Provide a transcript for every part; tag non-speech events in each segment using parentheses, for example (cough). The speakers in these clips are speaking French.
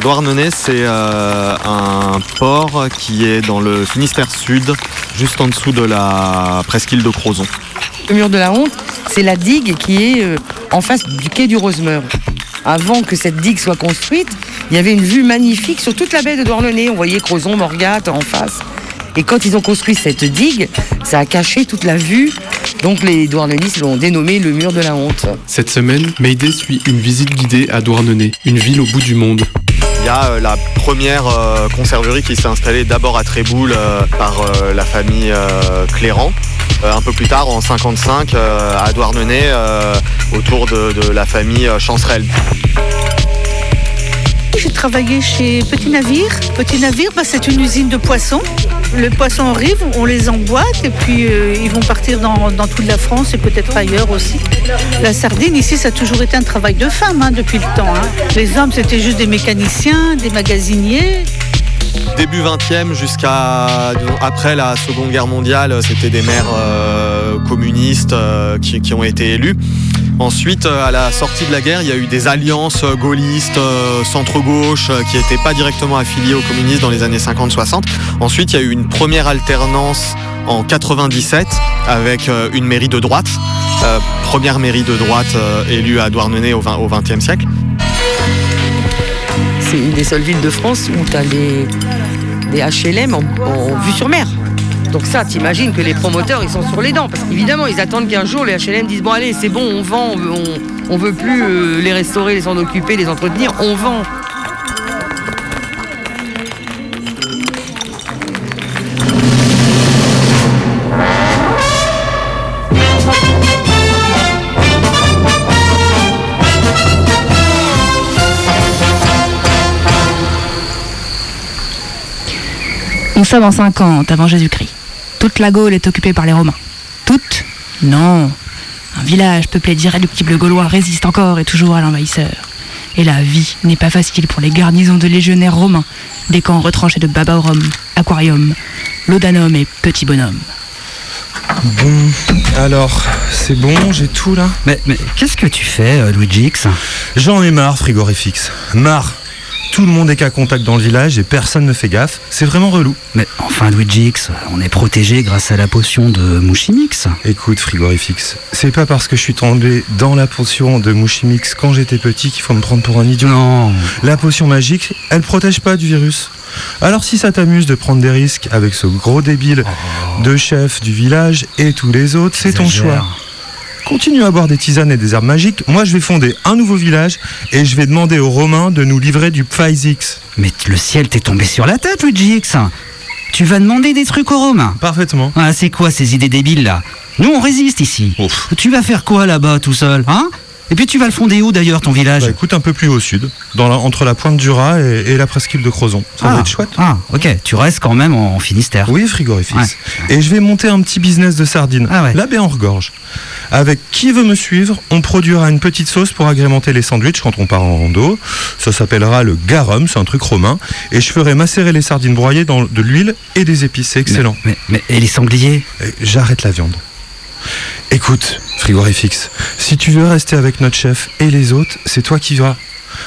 Douarnenez, c'est euh, un port qui est dans le Finistère Sud, juste en dessous de la presqu'île de Crozon. Le mur de la honte, c'est la digue qui est euh, en face du quai du Rosemeur. Avant que cette digue soit construite, il y avait une vue magnifique sur toute la baie de Douarnenez. On voyait Crozon, Morgat en face. Et quand ils ont construit cette digue, ça a caché toute la vue. Donc les Douarnenistes l'ont dénommé le mur de la honte. Cette semaine, Mayday suit une visite guidée à Douarnenez, une ville au bout du monde. Y a euh, la première euh, conserverie qui s'est installée d'abord à Tréboul euh, par la famille Cléran. Un peu plus tard, en 55, euh, à Douarnenez, autour de, la famille Chancerelle. Travaillé chez Petit Navire. Petit Navire, bah, c'est une usine de poissons. Les poissons arrivent, on les emboîte et puis euh, ils vont partir dans, toute la France et peut-être ailleurs aussi. La sardine, ici, ça a toujours été un travail de femme hein, depuis le temps. hein. Les hommes, c'était juste des mécaniciens, des magasiniers. Début 20e jusqu'à après la Seconde Guerre mondiale, c'était des maires euh, communistes euh, qui ont été élus. Ensuite, euh, à la sortie de la guerre, il y a eu des alliances euh, gaullistes, euh, centre-gauche, qui n'étaient pas directement affiliées aux communistes dans les années 50-60. Ensuite, il y a eu une première alternance en 97 avec une mairie de droite, première mairie de droite élue à Douarnenez au 20 au 20e siècle. C'est une des seules villes de France où tu as des HLM en vue sur mer. Donc ça, t'imagines que les promoteurs, ils sont sur les dents. Parce qu'évidemment, ils attendent qu'un jour, les HLM disent, bon allez, c'est bon, on vend, on, on veut plus euh, les restaurer, les s'en occuper, les entretenir, on vend. Nous sommes en 50 avant Jésus-Christ. Toute la Gaule est occupée par les Romains. Toute Non. Un village peuplé d'irréductibles Gaulois résiste encore et toujours à l'envahisseur. Et la vie n'est pas facile pour les garnisons de légionnaires romains, des camps retranchés de Babaorum, Aquarium, Laudanum et Petit Bonhomme. Bon, alors, c'est bon, j'ai tout là? Mais, mais qu'est-ce que tu fais, euh, Luigi X? J'en ai marre, frigorifix. Marre Tout le monde est qu'à contact dans le village et personne ne fait gaffe. C'est vraiment relou. Mais enfin, Luigi X, on est protégé grâce à la potion de Mouchimix. Écoute, frigorifix, c'est pas parce que je suis tombé dans la potion de Mouchimix quand j'étais petit qu'il faut me prendre pour un idiot. Non. La potion magique, elle protège pas du virus. Alors si ça t'amuse de prendre des risques avec ce gros débile de chef du village et tous les autres, c'est ton choix. Continue à boire des tisanes et des herbes magiques. Moi, je vais fonder un nouveau village et je vais demander aux Romains de nous livrer du Pfizix. Mais le ciel t'est tombé sur la tête, Luigi X. Tu vas demander des trucs aux Romains. Parfaitement. Ah, c'est quoi ces idées débiles là? Nous, on résiste ici. Ouf. Tu vas faire quoi là-bas tout seul, hein? Et puis tu vas le fonder où d'ailleurs ton village Bah écoute, un peu plus au sud, dans la- entre la pointe du Raz et, et la presqu'île de Crozon. Ça va ah, être chouette. Ah, ok. Tu restes quand même en Finistère. Oui, frigorifix. Ouais. Et je vais monter un petit business de sardines. Ah ouais. La baie en regorge. Avec qui veut me suivre, on produira une petite sauce pour agrémenter les sandwichs quand on part en rando. Ça s'appellera le garum, c'est un truc romain. Et je ferai macérer les sardines broyées dans de l'huile et des épices. C'est excellent. Mais, mais, mais- et les sangliers? J'arrête la viande. Écoute, frigorifix, si tu veux rester avec notre chef et les autres, c'est toi qui vas.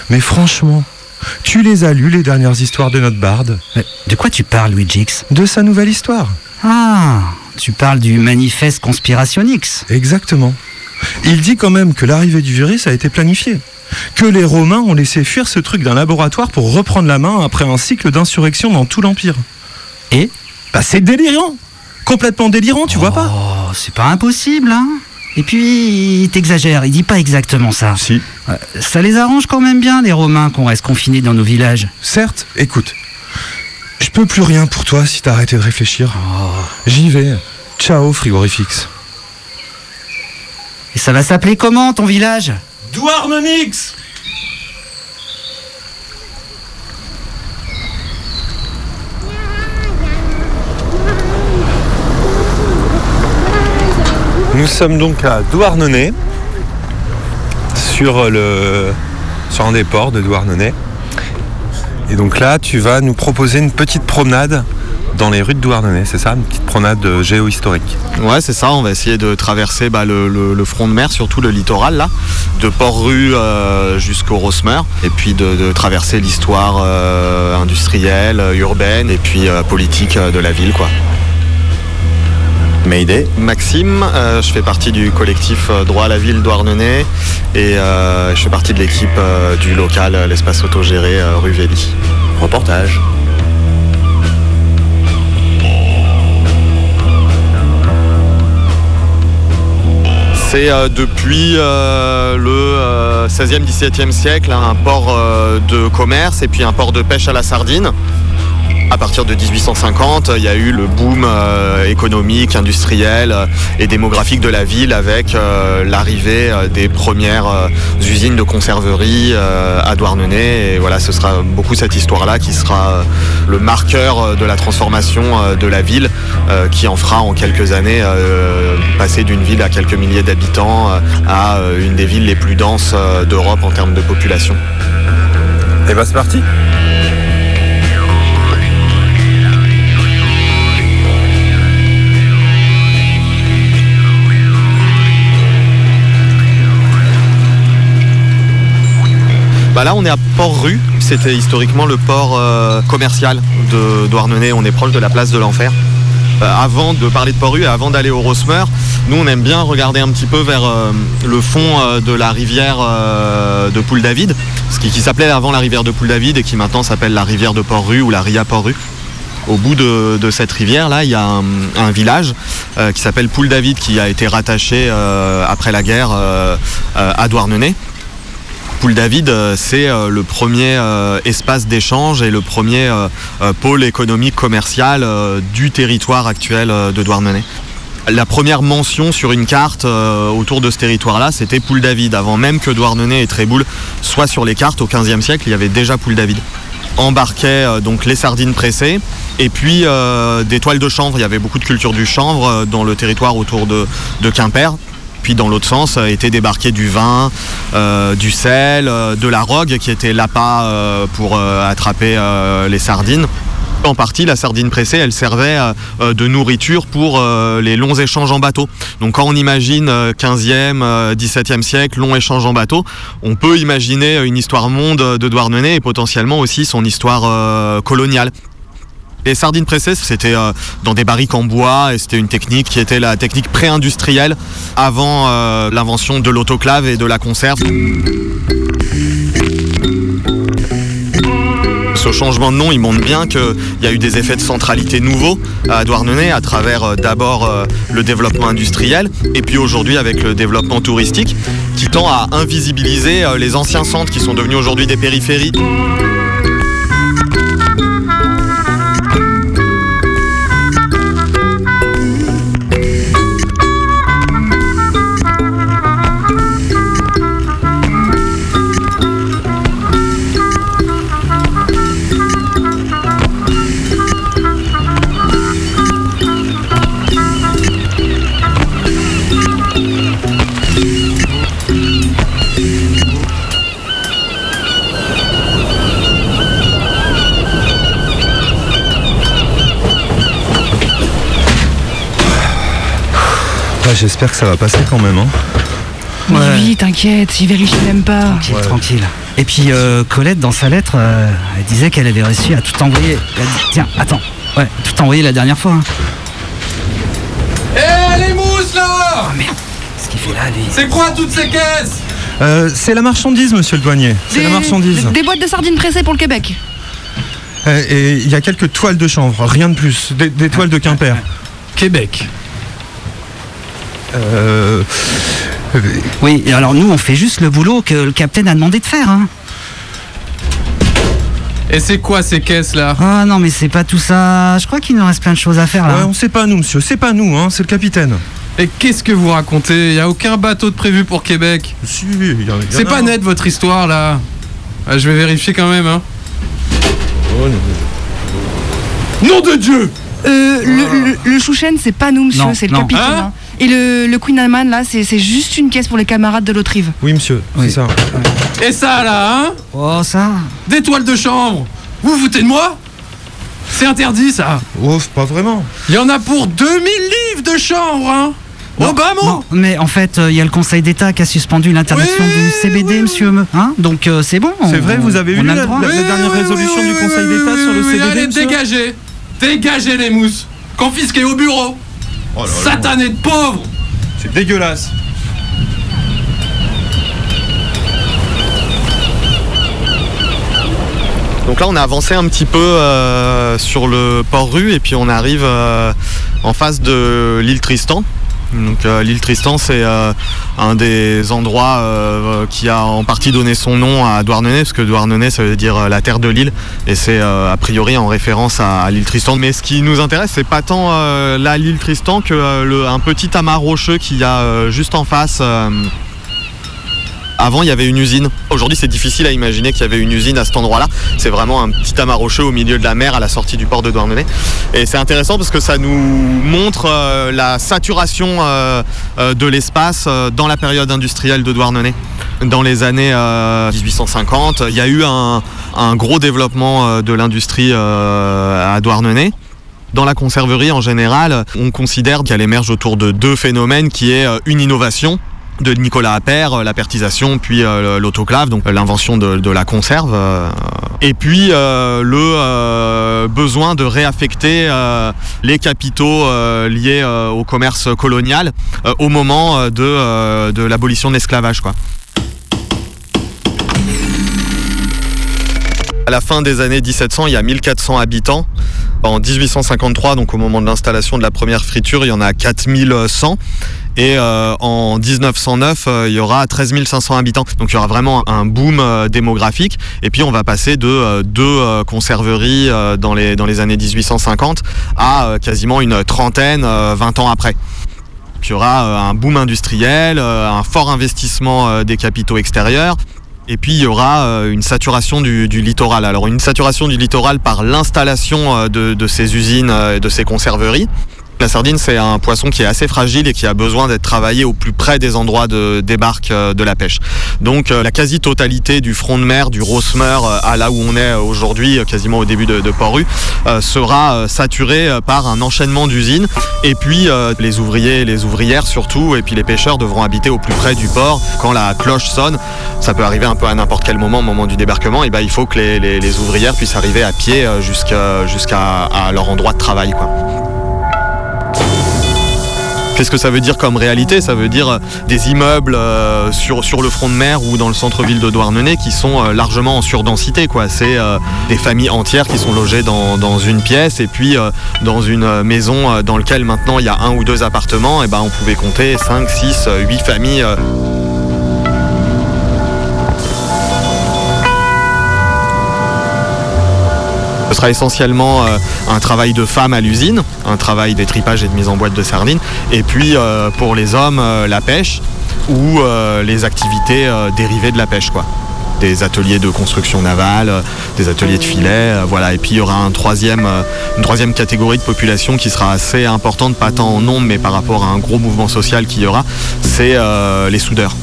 Mais franchement, tu les as lus les dernières histoires de notre barde Mais De quoi tu parles, Luigi X? De sa nouvelle histoire Ah, tu parles du manifeste conspirationix. Exactement. Il dit quand même que l'arrivée du virus a été planifiée. Que les Romains ont laissé fuir ce truc d'un laboratoire pour reprendre la main après un cycle d'insurrection dans tout l'Empire. Et? Bah c'est délirant Complètement délirant, tu vois pas Oh, c'est pas impossible, hein Et puis, il t'exagère, il dit pas exactement ça. Si. Euh, Ça les arrange quand même bien, les Romains, qu'on reste confinés dans nos villages. Certes, écoute. Je peux plus rien pour toi si t'as arrêté de réfléchir. Oh. J'y vais. Ciao, frigorifix. Et ça va s'appeler comment, ton village? Douarnenix Nous sommes donc à Douarnenez, sur, le, un des ports de Douarnenez. Et donc là, tu vas nous proposer une petite promenade dans les rues de Douarnenez, c'est ça? Une petite promenade euh, géohistorique. Ouais, c'est ça. On va essayer de traverser bah, le, front de mer, surtout le littoral, là, de Port-Rue euh, jusqu'au Rosmer, et puis de, traverser l'histoire euh, industrielle, urbaine, et puis politique de la ville, quoi. Mayday. Maxime, euh, je fais partie du collectif euh, Droit à la ville Douarnenez et euh, je fais partie de l'équipe euh, du local l'espace autogéré rue Vély. Reportage. C'est depuis le euh, 16e, 17e siècle hein, un port de commerce et puis un port de pêche à la sardine. À partir de 1850, il y a eu le boom euh, économique, industriel euh, et démographique de la ville avec euh, l'arrivée des premières usines de conserverie à Douarnenez. Et voilà, ce sera beaucoup cette histoire-là qui sera le marqueur de la transformation de la ville, qui en fera en quelques années passer d'une ville à quelques milliers d'habitants à une des villes les plus denses d'Europe en termes de population. Et bah c'est parti Bah là, on est à Port-Rue. C'était historiquement le port euh, commercial de Douarnenez. On est proche de la place de l'Enfer. Euh, avant de parler de Port-Rue et avant d'aller au Rosmer, nous, on aime bien regarder un petit peu vers euh, le fond de la rivière de Poule-David, ce qui, s'appelait avant la rivière de Poule-David et qui maintenant s'appelle la rivière de Port-Rue ou la Ria Port-Rue. Au bout de, cette rivière, là, il y a un, village qui s'appelle Poule-David qui a été rattaché après la guerre à Douarnenez. Poule David, euh, c'est euh, le premier euh, espace d'échange et le premier pôle économique commercial du territoire actuel de Douarnenez. La première mention sur une carte autour de ce territoire-là, c'était Poule David. Avant même que Douarnenez et Tréboul soient sur les cartes au XVe siècle, il y avait déjà Poule David. Embarquaient donc les sardines pressées et puis des toiles de chanvre. Il y avait beaucoup de culture du chanvre dans le territoire autour de Quimper. Puis dans l'autre sens euh, était débarqué du vin, euh, du sel, euh, de la rogue qui était l'appât pour attraper les sardines. En partie, la sardine pressée, elle servait de nourriture pour les longs échanges en bateau. Donc quand on imagine euh, 15e, euh, 17e siècle, long échange en bateau, on peut imaginer une histoire monde de Douarnenez et potentiellement aussi son histoire coloniale. Les sardines pressées, c'était euh, dans des barriques en bois et c'était une technique qui était la technique pré-industrielle avant euh, l'invention de l'autoclave et de la conserve. Ce changement de nom, il montre bien qu'il y a eu des effets de centralité nouveaux à Douarnenez à travers euh, d'abord le développement industriel et puis aujourd'hui avec le développement touristique qui tend à invisibiliser les anciens centres qui sont devenus aujourd'hui des périphéries. J'espère que ça va passer quand même. Hein. Oui, oui, t'inquiète, il vérifie même pas. Tranquille, tranquille. Et puis euh, Colette, dans sa lettre, euh, elle disait qu'elle avait réussi à tout envoyer. Elle a dit, Tiens, attends. Ouais, tout envoyer la dernière fois. hein. Eh les mousses là Oh merde, qu'est-ce qu'il fait là, lui C'est quoi toutes ces caisses? Euh, c'est la marchandise, monsieur le douanier. C'est la marchandise. Des boîtes de sardines pressées pour le Québec. Euh, Et il y a quelques toiles de chanvre, rien de plus. Des, des toiles de Quimper. Québec. Euh, Oui, alors nous, on fait juste le boulot que le capitaine a demandé de faire. Hein. Et c'est quoi ces caisses là? Ah non, mais c'est pas tout ça. Je crois qu'il nous reste plein de choses à faire là. ouais, on sait pas nous, monsieur. C'est pas nous, hein, c'est le capitaine. Et qu'est-ce que vous racontez? Il a aucun bateau de prévu pour Québec. Si, C'est pas un. net votre histoire là. Ah, je vais vérifier quand même. Hein. Oh, non. Nom de Dieu Euh, le, le, le Chouchen, c'est pas nous, monsieur, c'est le non. capitaine. Hein? hein. Et le, le Queen Alman, là, c'est juste une caisse pour les camarades de l'autre rive. Oui, monsieur, Oui. c'est ça. Et ça là, hein Oh, ça Des toiles de chambre Vous vous foutez de moi C'est interdit ça Oh, pas vraiment. Il y en a pour 2000 livres de chambre, hein Oh bah mon Non, mais en fait, euh, il y a le Conseil d'État qui a suspendu l'interdiction Oui, du CBD, oui, monsieur. me- Hein Donc euh, c'est bon. C'est on- vrai, vous avez on vu a la- le droit. la- Oui, dernière oui, résolution oui, du oui, Conseil oui, d'État oui, sur le oui, CBD, Allez, dégagez Dégagez les mousses Confisquez au bureau Oh là là. Satané de pauvres C'est dégueulasse. Donc là, on a avancé un petit peu euh, sur le port-rue et puis on arrive euh, en face de l'île Tristan. Euh, l'île Tristan, c'est euh, un des endroits euh, qui a en partie donné son nom à Douarnenez, parce que Douarnenez, ça veut dire la terre de l'île, et c'est a priori en référence à, l'île Tristan. Mais ce qui nous intéresse, c'est pas tant là l'île Tristan que un petit amas rocheux qu'il y a juste en face. Avant, il y avait une usine. Aujourd'hui, c'est difficile à imaginer qu'il y avait une usine à cet endroit-là. C'est vraiment un petit amas rocheux au milieu de la mer à la sortie du port de Douarnenez. Et c'est intéressant parce que ça nous montre euh, la saturation euh, euh, de l'espace dans la période industrielle de Douarnenez. Dans les années euh, 1850, il y a eu un, un gros développement de l'industrie à Douarnenez. Dans la conserverie en général, on considère qu'elle émerge autour de deux phénomènes qui est une innovation de Nicolas Appert, euh, la pertisation, puis euh, l'autoclave, donc euh, l'invention de, la conserve, et puis le besoin de réaffecter les capitaux liés au commerce colonial au moment de, l'abolition de l'esclavage. À la fin des années 1700, il y a 1400 habitants. En 1853, donc au moment de l'installation de la première friture, il y en a 4100. Et euh, en 1909, euh, il y aura 13 500 habitants. Donc il y aura vraiment un boom euh, démographique. Et puis on va passer de deux conserveries dans, les, dans les années 1850 à quasiment une trentaine, euh, 20 ans après. Il y aura un boom industriel, un fort investissement des capitaux extérieurs. Et puis il y aura une saturation du, littoral. Alors une saturation du littoral par l'installation de, ces usines et de ces conserveries. La sardine, c'est un poisson qui est assez fragile et qui a besoin d'être travaillé au plus près des endroits de débarque euh, de la pêche. Donc euh, la quasi-totalité du front de mer, du Rosemer, euh, à là où on est aujourd'hui, quasiment au début de, de sera saturé euh, par un enchaînement d'usines. Et puis les ouvriers les ouvrières surtout, et puis les pêcheurs devront habiter au plus près du port. Quand la cloche sonne, ça peut arriver un peu à n'importe quel moment au moment du débarquement, et ben, il faut que les, ouvrières puissent arriver à pied jusqu'à leur endroit de travail. Quoi. Qu'est-ce que ça veut dire comme réalité? Ça veut dire euh, des immeubles euh, sur, le front de mer ou dans le centre-ville de Douarnenez qui sont euh, largement en surdensité. quoi. C'est des familles entières qui sont logées dans, une pièce et puis dans une maison dans laquelle maintenant il y a un ou deux appartements, et ben, on pouvait compter 5, 6, 8 familles. Ce sera essentiellement euh, un travail de femme à l'usine, un travail d'étripage et de mise en boîte de sardines, et puis euh, pour les hommes, euh, la pêche ou les activités dérivées de la pêche, quoi. Des ateliers de construction navale, des ateliers de filet, euh, voilà. Et puis il y aura une troisième catégorie de population qui sera assez importante, pas tant en nombre, mais par rapport à un gros mouvement social qu'il y aura, c'est les soudeurs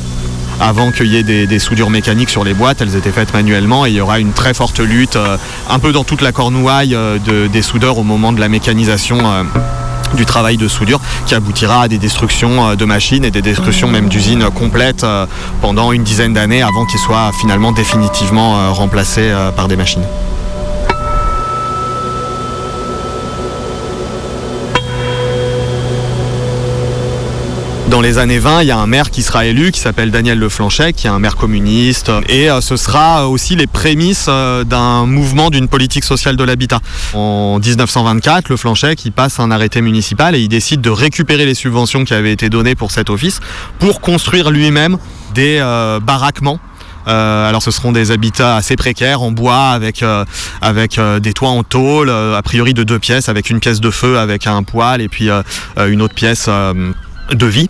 avant qu'il y ait des, soudures mécaniques sur les boîtes, elles étaient faites manuellement et il y aura une très forte lutte, euh, un peu dans toute la cornouaille euh, de- des soudeurs au moment de la mécanisation. euh, du travail de soudure qui aboutira à des destructions de machines et des destructions même d'usines complètes pendant une dizaine d'années avant qu'ils soient finalement définitivement remplacés par des machines. Dans les années 20, il y a un maire qui sera élu qui s'appelle Daniel Leflanchet, qui est un maire communiste. Et euh, ce sera aussi les prémices euh, d'un mouvement d'une politique sociale de l'habitat. En 1924, Leflanchet qui passe un arrêté municipal et il décide de récupérer les subventions qui avaient été données pour cet office pour construire lui-même des euh, baraquements alors ce seront des habitats assez précaires en bois avec, avec des toits en tôle, a priori de deux pièces, avec une pièce de feu avec un poêle et puis une autre pièce de vie.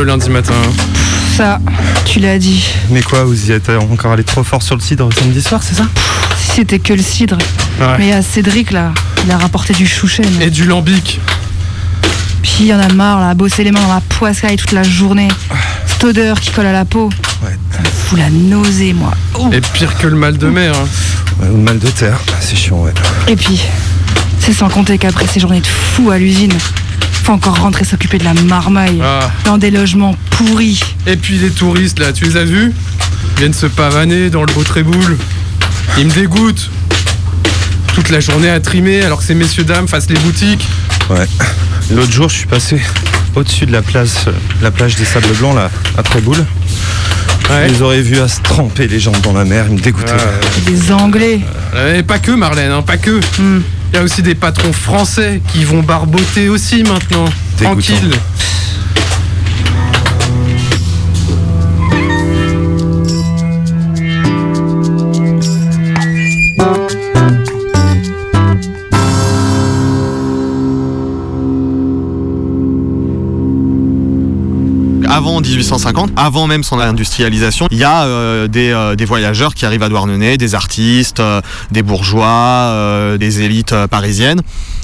Le lundi matin. Ça, tu l'as dit. Mais quoi, vous y êtes encore allé trop fort sur le cidre samedi soir, c'est ça? Si c'était que le cidre. Ouais. Mais à Cédric, là, il a rapporté du chouchen. Et du lambic. Puis il y en a marre, là, à bosser les mains dans la poiscaille toute la journée. Cette odeur qui colle à la peau. Ça me fout la nausée, moi. Oh. Et pire que le mal de mer. hein. Ouais, ou le mal de terre, c'est chiant, ouais. Et puis, c'est sans compter qu'après ces journées de fou à l'usine, faut encore rentrer s'occuper de la marmaille. Ah. Dans des logements pourris. Et puis les touristes là, tu les as vus Ils viennent se pavaner dans le beau tréboule. Ils me dégoûtent. Toute la journée à trimer alors que ces messieurs dames fassent les boutiques. Ouais. L'autre jour, je suis passé au-dessus de la place, euh, la plage des Sables Blancs, là, à Tréboul. Ouais. Je les aurais vus à se tremper les jambes dans la mer, ils me dégoûtaient. Des Anglais. Et pas que Marlène, hein, pas que. Hmm. Il y a aussi des patrons français qui vont barboter aussi maintenant. Tranquille. Avant 1850, avant même son industrialisation, il y a euh, des, euh, des voyageurs qui arrivent à Douarnenez, des artistes, euh, des bourgeois, des élites parisiennes.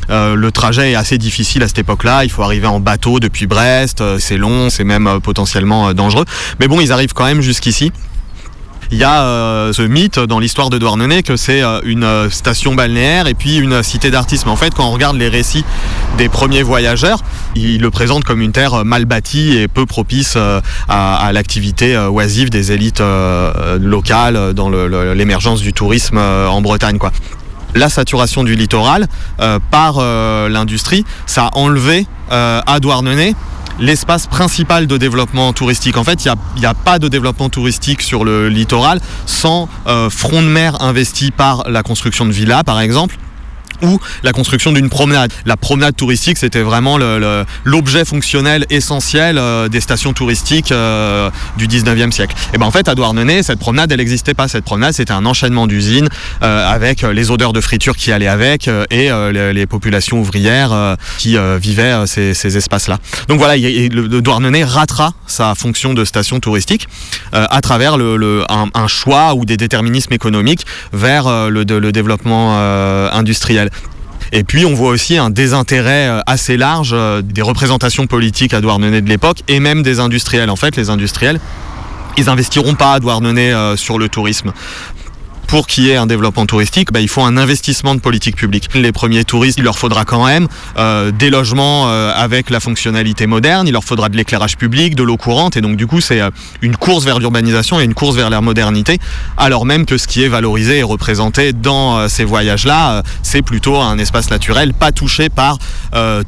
Le trajet est assez difficile à cette époque-là. Il faut arriver en bateau depuis Brest. c'est long, c'est même potentiellement dangereux. Mais bon, ils arrivent quand même jusqu'ici. Il y a euh, ce mythe dans l'histoire de Douarnenez que c'est euh, une euh, station balnéaire et puis une cité d'artistes. Mais en fait, quand on regarde les récits des premiers voyageurs, ils le présentent comme une terre mal bâtie et peu propice à, l'activité oisive des élites locales dans l'émergence du tourisme en Bretagne. La saturation du littoral par l'industrie, ça a enlevé à Douarnenez l'espace principal de développement touristique. En fait, il n'y a, pas de développement touristique sur le littoral sans euh, front de mer investi par la construction de villas, par exemple ou la construction d'une promenade. La promenade touristique, c'était vraiment l'objet fonctionnel essentiel euh, des stations touristiques euh, du 19e siècle. Et ben en fait, à Douarnenez, cette promenade, elle n'existait pas. Cette promenade, c'était un enchaînement d'usines euh, avec les odeurs de friture qui allaient avec et les, populations ouvrières qui vivaient ces, ces espaces-là. Donc voilà, il y le, Douarnenez ratera sa fonction de station touristique à travers un, choix ou des déterminismes économiques vers le, le développement industriel. Et puis on voit aussi un désintérêt euh, assez large euh, des représentations politiques à Douarnenez de l'époque et même des industriels. En fait, les industriels, ils investiront pas à Douarnenez euh, sur le tourisme. Pour qu'il y ait un développement touristique, bah, il faut un investissement de politique publique. Les premiers touristes, il leur faudra quand même euh, des logements euh, avec la fonctionnalité moderne, il leur faudra de l'éclairage public, de l'eau courante, et donc du coup c'est euh, une course vers l'urbanisation et une course vers la modernité, alors même que ce qui est valorisé et représenté dans ces voyages-là, c'est plutôt un espace naturel pas touché par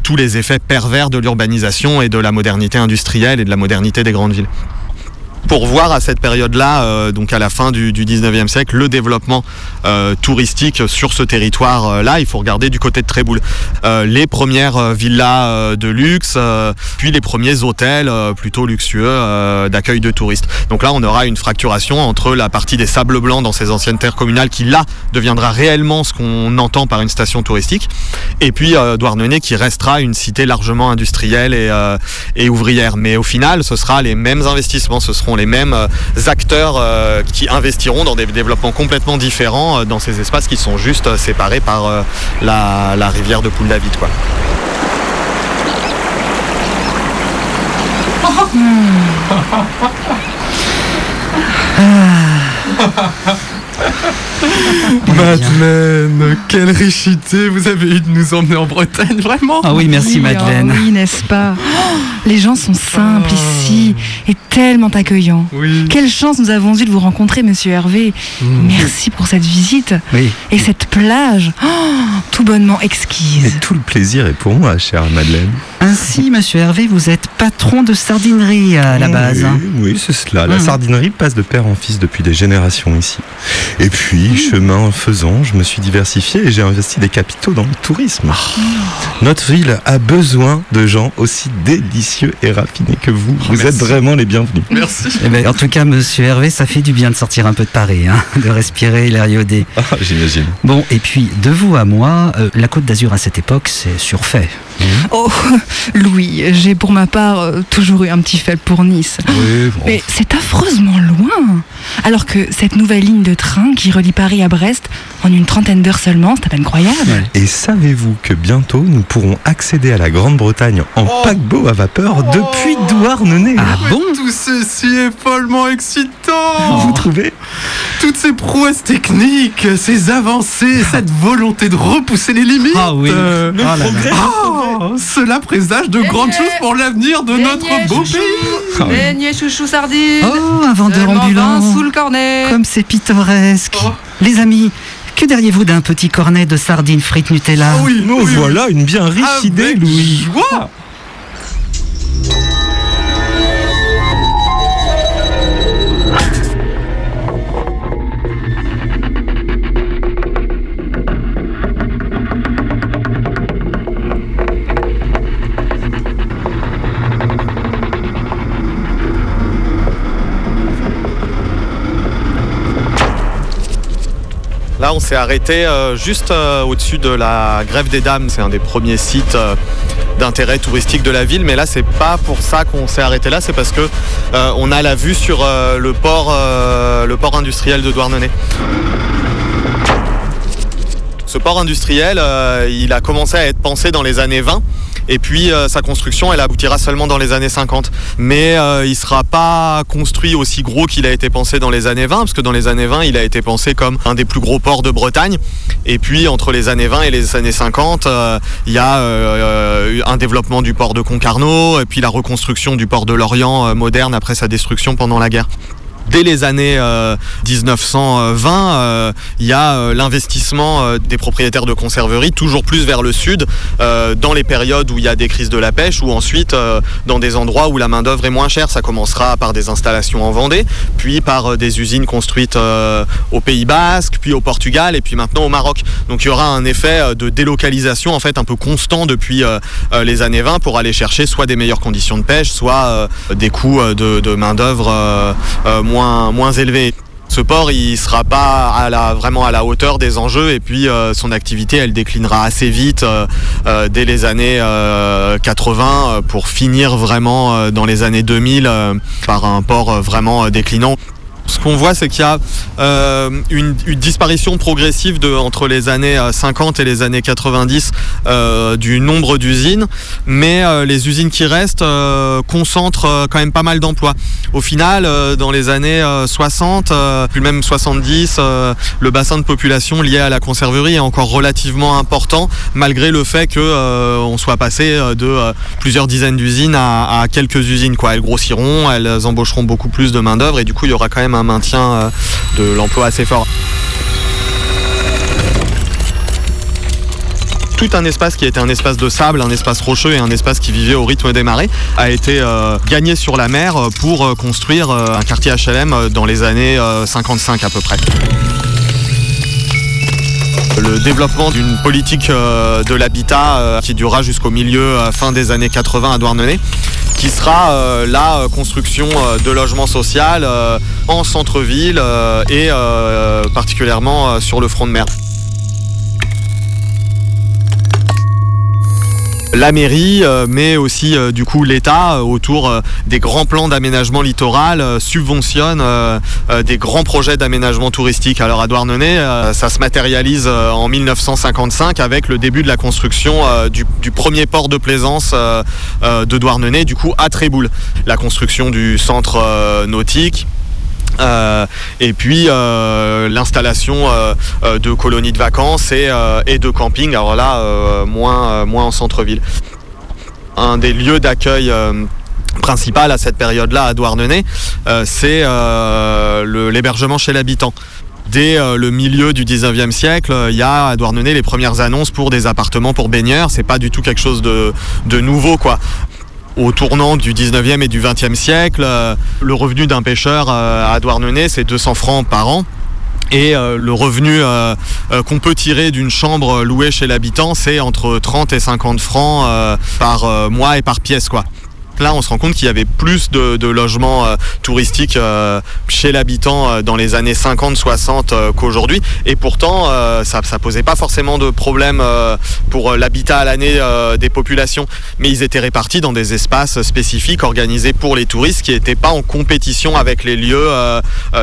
tous les effets pervers de l'urbanisation et de la modernité industrielle et de la modernité des grandes villes. Pour voir à cette période-là, euh, donc à la fin du, du 19e siècle, le développement euh, touristique sur ce territoire-là. Il faut regarder du côté de Tréboul. Euh, les premières euh, villas euh, de luxe, euh, puis les premiers hôtels euh, plutôt luxueux euh, d'accueil de touristes. Donc là, on aura une fracturation entre la partie des sables blancs dans ces anciennes terres communales qui là deviendra réellement ce qu'on entend par une station touristique, et puis euh, Douarnenez qui restera une cité largement industrielle et, euh, et ouvrière. Mais au final, ce sera les mêmes investissements, ce seront les mêmes euh, acteurs euh, qui investiront dans des développements complètement différents euh, dans ces espaces qui sont juste séparés par la, rivière de Poule-David. Quoi. (laughs) (laughs) Madeleine, quelle richité vous avez eu de nous emmener en Bretagne, vraiment Ah oui, merci Madeleine. Oui, n'est-ce pas? Oh, Les gens sont simples ici et tellement accueillants. Oui. Quelle chance nous avons eu de vous rencontrer, monsieur Hervé. Merci pour cette visite Oui. et cette plage, oh, tout bonnement exquise. Et tout le plaisir est pour moi, chère Madeleine. Ainsi, monsieur Hervé, vous êtes patron de sardinerie à la base. hein. Oui, oui, c'est cela. La Mhm. sardinerie passe de père en fils depuis des générations ici. Et puis, chemin faisant, je me suis diversifié et j'ai investi des capitaux dans le tourisme. Notre ville a besoin de gens aussi délicieux et raffinés que vous. vous êtes vraiment les bienvenus. Merci. Eh ben, en tout cas, monsieur Hervé, ça fait du bien de sortir un peu de Paris, hein, (laughs) de respirer l'air iodé. Ah, J'imagine. Bon, et puis, de vous à moi, euh, la Côte d'Azur à cette époque, c'est surfait. Oh, (laughs) Louis, j'ai pour ma part euh, toujours eu un petit faible pour Nice. Oui, bon. Mais c'est affreusement loin. Alors que cette nouvelle ligne de train qui relie Paris à Brest en une trentaine d'heures seulement, c'est à peine croyable. Et savez-vous que bientôt nous pourrons accéder à la Grande-Bretagne en paquebot à vapeur depuis Douarnenez Ah bon? Tout ceci est follement excitant Vous trouvez? Toutes ces prouesses techniques, ces avancées, cette volonté de repousser les limites Ah oui. euh, Oh là là. Oh, Cela présage de grandes choses pour l'avenir de notre beau pays Beignet, chouchou, sardine. Oh, un vendeur ambulant. 20 sous le cornet. Comme c'est pittoresque. Oh. Les amis, que diriez-vous d'un petit cornet de sardines frites Nutella Ah oui, Nous oui. voilà une bien riche Avec idée, Louis. joie. On s'est arrêté euh, juste euh, au-dessus de la Grève des Dames. C'est un des premiers sites euh, d'intérêt touristique de la ville. Mais là, c'est pas pour ça qu'on s'est arrêté là. C'est parce que on a la vue sur le port, le port industriel de Douarnenez. Ce port industriel, il a commencé à être pensé dans les années 20. Et puis euh, sa construction, elle aboutira seulement dans les années 50. Mais euh, il sera pas construit aussi gros qu'il a été pensé dans les années 20, parce que dans les années 20, il a été pensé comme un des plus gros ports de Bretagne. Et puis entre les années 20 et les années 50, euh, il y a un développement du port de Concarneau, et puis la reconstruction du port de Lorient moderne après sa destruction pendant la guerre dès les années euh, 1920, euh, il y a euh, l'investissement euh, des propriétaires de conserveries toujours plus vers le sud, euh, dans les périodes où il y a des crises de la pêche, ou ensuite euh, dans des endroits où la main d'œuvre est moins chère. Ça commencera par des installations en Vendée, puis par euh, des usines construites euh, au Pays Basque, puis au Portugal, et puis maintenant au Maroc. Donc il y aura un effet euh, de délocalisation en fait un peu constant depuis euh, euh, les années 20 pour aller chercher soit des meilleures conditions de pêche, soit euh, des coûts euh, de, de main d'œuvre euh, euh, moins élevés. Ce port, il sera pas vraiment à la hauteur des enjeux et puis euh, son activité, elle déclinera assez vite euh, euh, dès les années euh, 80 euh, pour finir vraiment dans les années 2000 euh, par un port vraiment déclinant. Ce qu'on voit, c'est qu'il y a euh, une, disparition progressive de, entre les années euh, 50 et les années 90 euh, du nombre d'usines, mais euh, les usines qui restent euh, concentrent euh, quand même pas mal d'emplois. Au final, euh, dans les années euh, 60, euh, puis même 70, euh, le bassin de population lié à la conserverie est encore relativement important, malgré le fait que euh, on soit passé euh, de euh, plusieurs dizaines d'usines à, quelques usines. Quoi. Elles grossiront, elles embaucheront beaucoup plus de main d'œuvre et du coup, il y aura quand même un maintien euh, de l'emploi assez fort. tout un espace qui était un espace de sable, un espace rocheux et un espace qui vivait au rythme des marées a été euh, gagné sur la mer euh, pour construire un quartier HLM dans les années euh, 55 à peu près. Le développement d'une politique de l'habitat qui durera jusqu'au milieu, fin des années 80 à Douarnenez, qui sera euh, la euh, construction euh, de logements sociaux en centre-ville et particulièrement sur le front de mer. La mairie, euh, mais aussi euh, du coup l'État euh, autour des grands plans d'aménagement littoral subventionne des grands projets d'aménagement touristique. Alors à Douarnenez, ça se matérialise en 1955 avec le début de la construction du, premier port de plaisance de Douarnenez, du coup à Tréboul. La construction du centre nautique. Euh, et puis euh, l'installation euh, de colonies de vacances et, de camping, alors là moins, moins en centre-ville. Un des lieux d'accueil principal à cette période-là à Douarnenez, c'est l'hébergement chez l'habitant. Dès le milieu du 19e siècle, il y a à Douarnenez les premières annonces pour des appartements pour baigneurs. C'est pas du tout quelque chose de, de nouveau, quoi au tournant du 19e et du 20e siècle, euh, le revenu d'un pêcheur euh, à Douarnenez, c'est 200 francs par an. Et euh, le revenu qu'on peut tirer d'une chambre louée chez l'habitant, c'est entre 30 et 50 francs par mois et par pièce, quoi. Là, on se rend compte qu'il y avait plus de, logements euh, touristiques euh, chez l'habitant euh, dans les années 50-60 euh, qu'aujourd'hui. Et pourtant, ça ne posait pas forcément de problème pour l'habitat à l'année des populations. Mais ils étaient répartis dans des espaces spécifiques organisés pour les touristes qui n'étaient pas en compétition avec les lieux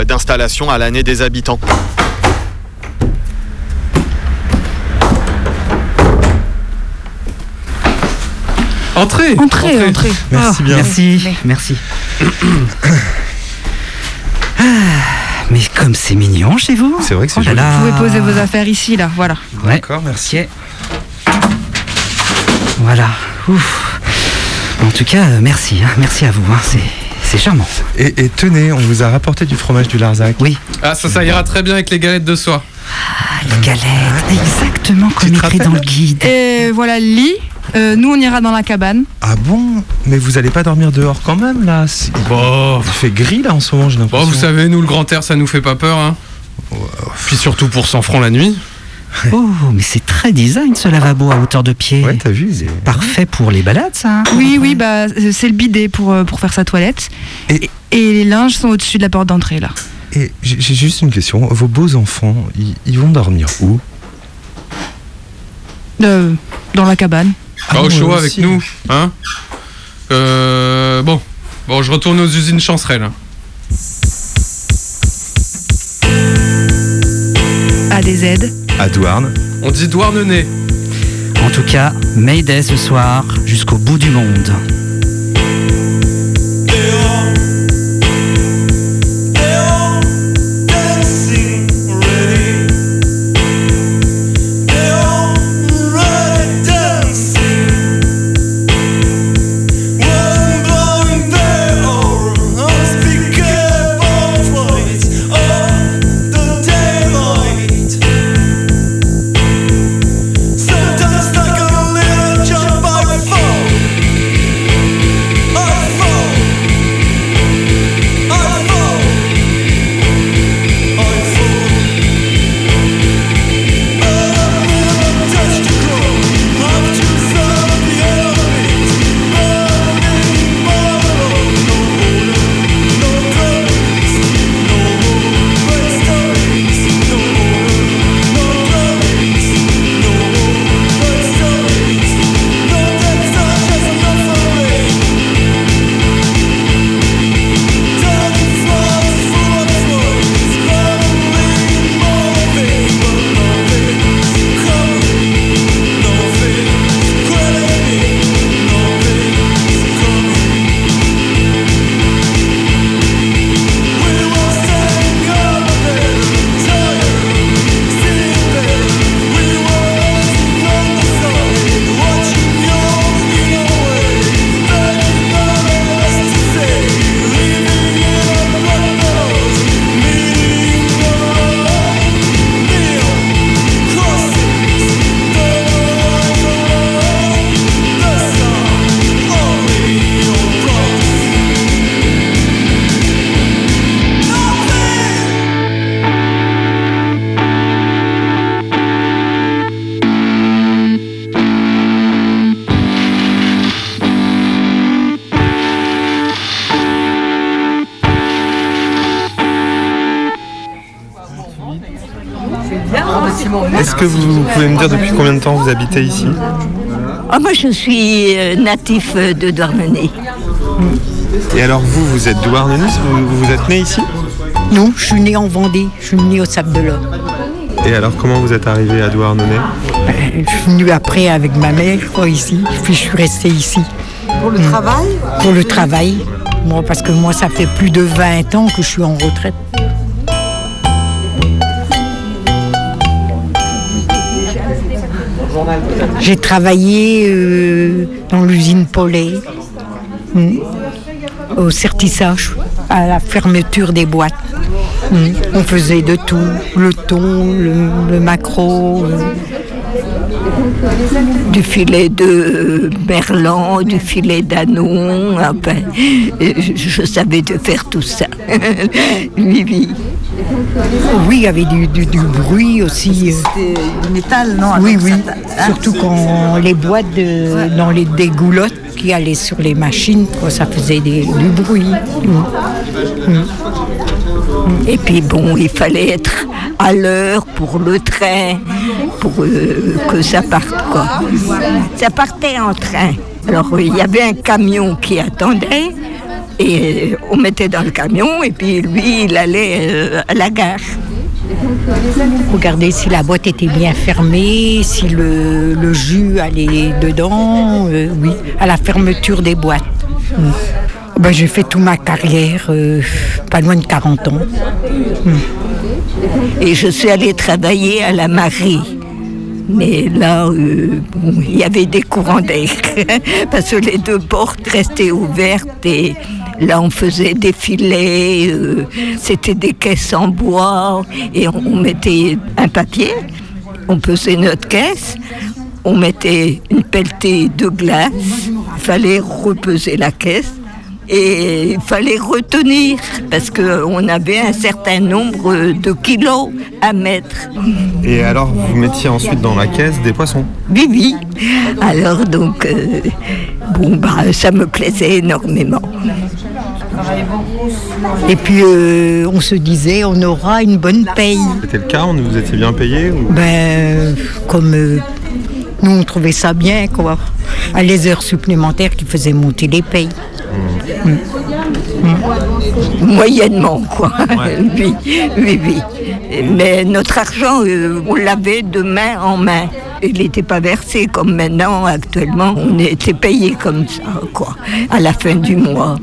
d'installation à l'année des habitants. Entrez Entrez, entrez. Merci bien. Merci, merci. Ah, mais comme c'est mignon chez vous. C'est vrai que c'est Oh. Vous pouvez poser vos affaires ici, là, voilà. Ouais. D'accord, merci. Voilà. Ouf. En tout cas, euh, merci. hein. Merci à vous. hein. C'est, c'est charmant. Et, et tenez, on vous a rapporté du fromage du Larzac. Oui. Ah, ça, ça ira très bien avec les galettes de soie. Ah, les galettes. Exactement comme écrit dans le guide. Et voilà le lit. Euh, nous, on ira dans la cabane. Ah bon Mais vous allez pas dormir dehors quand même là C'est- Bon, Il fait gris là en ce moment, j'ai bon, l'impression. vous savez, nous, le grand air, ça nous fait pas peur. Hein. Puis surtout pour 100 francs la nuit. Oh, mais c'est très design ce lavabo à hauteur de pied. Ouais, t'as vu c'est- Parfait pour les balades, ça. Oui, oui, bah, euh, c'est le bidet pour, euh, pour faire sa toilette. Et- Et, et les linges sont au-dessus de la porte d'entrée, là. Et j'ai j'ai juste une question. Vos beaux enfants, ils, ils vont dormir où? Euh, dans la cabane. Pas au Ah, chaud moi avec nous. Hein euh, bon. bon, je retourne aux usines chancerelles. À des aides. À Douarn. On dit Douarnenez. En tout cas, Mayday ce soir jusqu'au bout du monde. Pouvez me dire depuis combien de temps vous habitez ici Ah, moi, je suis euh, natif euh, de Douarnenez. Et alors vous, vous êtes douarnenez vous, vous êtes né ici Non, je suis née en Vendée. Je suis née au Sable de l'Or. Et alors comment vous êtes arrivé à Douarnenez Ben, je suis venue après avec ma mère, quoi, ici. Puis je suis restée ici. Pour le travail Pour le travail. Moi, parce que moi, ça fait plus de 20 ans que je suis en retraite. J'ai travaillé euh, dans l'usine Paulet, mm, au sertissage, à la fermeture des boîtes. Mm. On faisait de tout, le thon, le, le maquereau, euh, Du filet de merlan, du filet d'anon, euh, je, savais de faire tout ça. (laughs) oui. Il y avait du, du- du bruit aussi. C'était du métal, non Oui, oui. ça t'a- Surtout quand les boîtes de- dans les dégoulottes qui allaient sur les machines, quoi, ça faisait des- du bruit. Mm. Mm. Et puis bon, il fallait être à l'heure pour le train, pour euh, que ça parte quoi. Ça partait en train. Alors euh, il y avait un camion qui attendait et euh, on mettait dans le camion et puis lui il allait euh, à la gare. Regardez si la boîte était bien fermée, si le, le jus allait dedans, euh, oui, à la fermeture des boîtes. Mm. Ben, j'ai fait toute ma carrière, euh, pas loin de 40 ans. Mm. Et je suis allée travailler à la marée. Mais là, euh, bon, il y avait des courants d'air, (laughs) parce que les deux portes restaient ouvertes et là on faisait des filets, euh, c'était des caisses en bois et on, on mettait un papier, on pesait notre caisse, on mettait une pelletée de glace, il fallait repeser la caisse et il fallait retenir parce qu'on avait un certain nombre de kilos à mettre. Et alors vous mettiez ensuite dans la caisse des poissons Oui, oui. Alors donc, euh, bon, bah, ça me plaisait énormément. Et puis euh, on se disait, on aura une bonne paye. C'était le cas, on- vous étiez bien payé ou... Ben, comme euh, nous on trouvait ça bien, quoi. À les heures supplémentaires qui faisaient monter les payes. Moyennement, quoi. oui, oui, oui. Mais notre argent, euh, on l'avait de main en main. Il n'était pas versé comme maintenant, actuellement. On était payé comme ça, quoi, à la fin du mois.